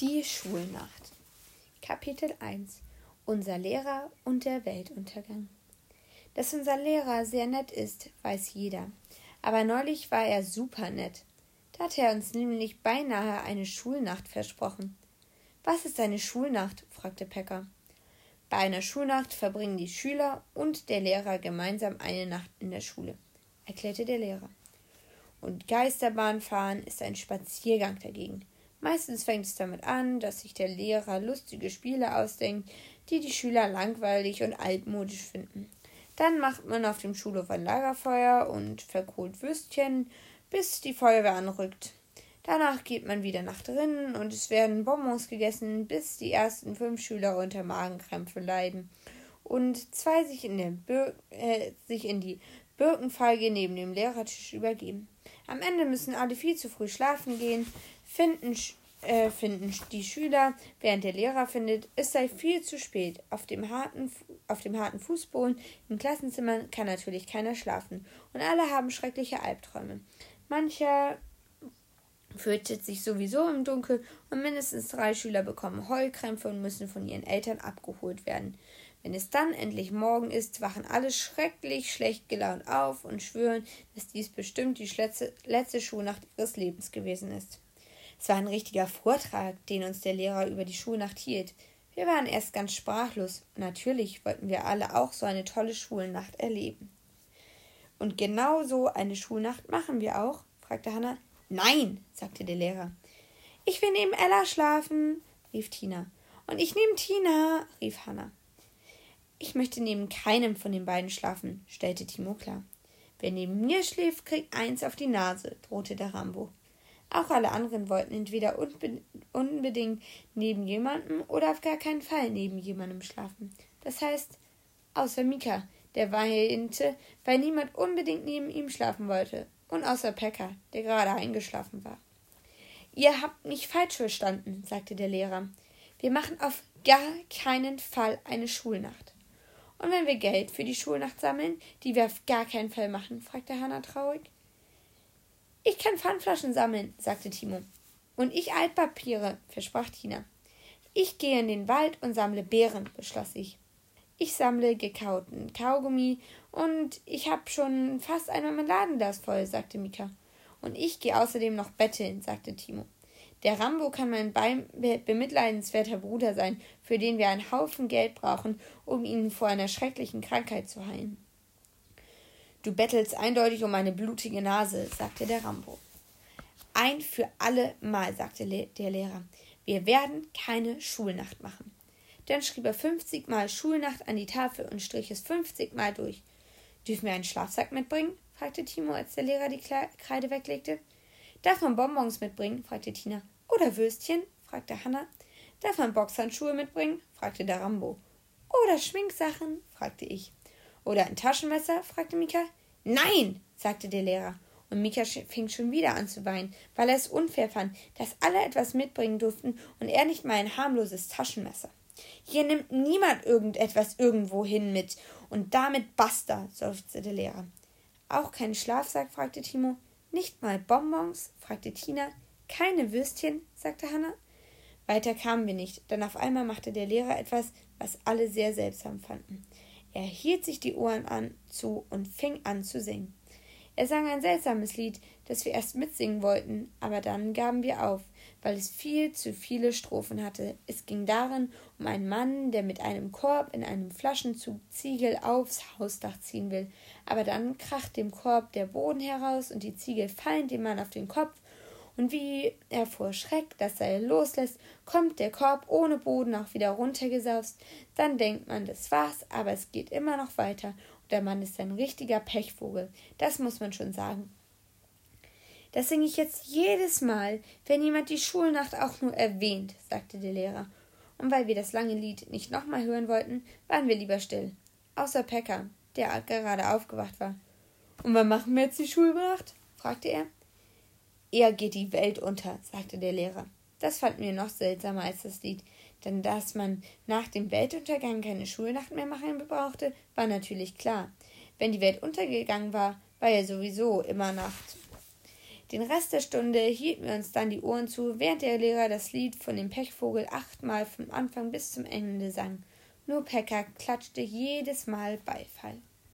Die Schulnacht. Kapitel 1 Unser Lehrer und der Weltuntergang. Dass unser Lehrer sehr nett ist, weiß jeder. Aber neulich war er super nett. Da hat er uns nämlich beinahe eine Schulnacht versprochen. Was ist eine Schulnacht? fragte Pecker. Bei einer Schulnacht verbringen die Schüler und der Lehrer gemeinsam eine Nacht in der Schule, erklärte der Lehrer. Und Geisterbahn fahren ist ein Spaziergang dagegen. Meistens fängt es damit an, dass sich der Lehrer lustige Spiele ausdenkt, die die Schüler langweilig und altmodisch finden. Dann macht man auf dem Schulhof ein Lagerfeuer und verkohlt Würstchen, bis die Feuerwehr anrückt. Danach geht man wieder nach drinnen und es werden Bonbons gegessen, bis die ersten fünf Schüler unter Magenkrämpfe leiden und zwei sich in, äh, sich in die Birkenfeige neben dem Lehrertisch übergeben. Am Ende müssen alle viel zu früh schlafen gehen, finden, äh, finden die Schüler, während der Lehrer findet, es sei viel zu spät. Auf dem harten, auf dem harten Fußboden im Klassenzimmer kann natürlich keiner schlafen und alle haben schreckliche Albträume. Mancher fürchtet sich sowieso im Dunkel und mindestens drei Schüler bekommen Heulkrämpfe und müssen von ihren Eltern abgeholt werden. Wenn es dann endlich morgen ist, wachen alle schrecklich schlecht gelaunt auf und schwören, dass dies bestimmt die letzte, letzte Schulnacht ihres Lebens gewesen ist. Es war ein richtiger Vortrag, den uns der Lehrer über die Schulnacht hielt. Wir waren erst ganz sprachlos natürlich wollten wir alle auch so eine tolle Schulnacht erleben. Und genau so eine Schulnacht machen wir auch? fragte Hannah. Nein, sagte der Lehrer. Ich will neben Ella schlafen, rief Tina. Und ich neben Tina, rief Hannah. Ich möchte neben keinem von den beiden schlafen, stellte Timo klar. Wer neben mir schläft, kriegt eins auf die Nase, drohte der Rambo. Auch alle anderen wollten entweder unbe unbedingt neben jemandem oder auf gar keinen Fall neben jemandem schlafen. Das heißt, außer Mika, der weinte, weil niemand unbedingt neben ihm schlafen wollte, und außer Pekka, der gerade eingeschlafen war. Ihr habt mich falsch verstanden, sagte der Lehrer. Wir machen auf gar keinen Fall eine Schulnacht. Und wenn wir Geld für die Schulnacht sammeln, die wir auf gar keinen Fall machen? fragte Hannah traurig. Ich kann Pfandflaschen sammeln, sagte Timo. Und ich Altpapiere, versprach Tina. Ich gehe in den Wald und sammle Beeren, beschloss ich. Ich sammle gekauten Kaugummi und ich habe schon fast ein Marmeladenglas voll, sagte Mika. Und ich gehe außerdem noch betteln, sagte Timo. Der Rambo kann mein bemitleidenswerter Bruder sein, für den wir einen Haufen Geld brauchen, um ihn vor einer schrecklichen Krankheit zu heilen. Du bettelst eindeutig um eine blutige Nase, sagte der Rambo. Ein für alle Mal, sagte der Lehrer. Wir werden keine Schulnacht machen. Dann schrieb er 50 Mal Schulnacht an die Tafel und strich es 50 Mal durch. Dürfen wir einen Schlafsack mitbringen? fragte Timo, als der Lehrer die Kreide weglegte. Darf man Bonbons mitbringen? fragte Tina. Oder Würstchen? fragte Hanna. Darf man Boxhandschuhe mitbringen? fragte der Rambo. Oder Schminksachen? fragte ich. Oder ein Taschenmesser? fragte Mika. Nein, sagte der Lehrer. Und Mika fing schon wieder an zu weinen, weil er es unfair fand, dass alle etwas mitbringen durften und er nicht mal ein harmloses Taschenmesser. Hier nimmt niemand irgendetwas irgendwohin mit. Und damit basta, seufzte der Lehrer. Auch keinen Schlafsack? fragte Timo. Nicht mal Bonbons? fragte Tina. Keine Würstchen? sagte Hanna. Weiter kamen wir nicht, denn auf einmal machte der Lehrer etwas, was alle sehr seltsam fanden. Er hielt sich die Ohren an zu und fing an zu singen. Er sang ein seltsames Lied, das wir erst mitsingen wollten, aber dann gaben wir auf, weil es viel zu viele Strophen hatte. Es ging darin um einen Mann, der mit einem Korb in einem Flaschenzug Ziegel aufs Hausdach ziehen will, aber dann kracht dem Korb der Boden heraus und die Ziegel fallen dem Mann auf den Kopf und wie er vor Schreck das Seil loslässt, kommt der Korb ohne Boden auch wieder runtergesaust. Dann denkt man, das war's, aber es geht immer noch weiter und der Mann ist ein richtiger Pechvogel. Das muss man schon sagen. Das singe ich jetzt jedes Mal, wenn jemand die Schulnacht auch nur erwähnt, sagte der Lehrer. Und weil wir das lange Lied nicht nochmal hören wollten, waren wir lieber still. Außer Pekka, der gerade aufgewacht war. Und wann machen wir jetzt die Schulnacht? fragte er. Eher geht die Welt unter, sagte der Lehrer. Das fanden wir noch seltsamer als das Lied, denn dass man nach dem Weltuntergang keine Schulnacht mehr machen brauchte, war natürlich klar. Wenn die Welt untergegangen war, war ja sowieso immer Nacht. Den Rest der Stunde hielten wir uns dann die Ohren zu, während der Lehrer das Lied von dem Pechvogel achtmal vom Anfang bis zum Ende sang. Nur Pekka klatschte jedes Mal Beifall.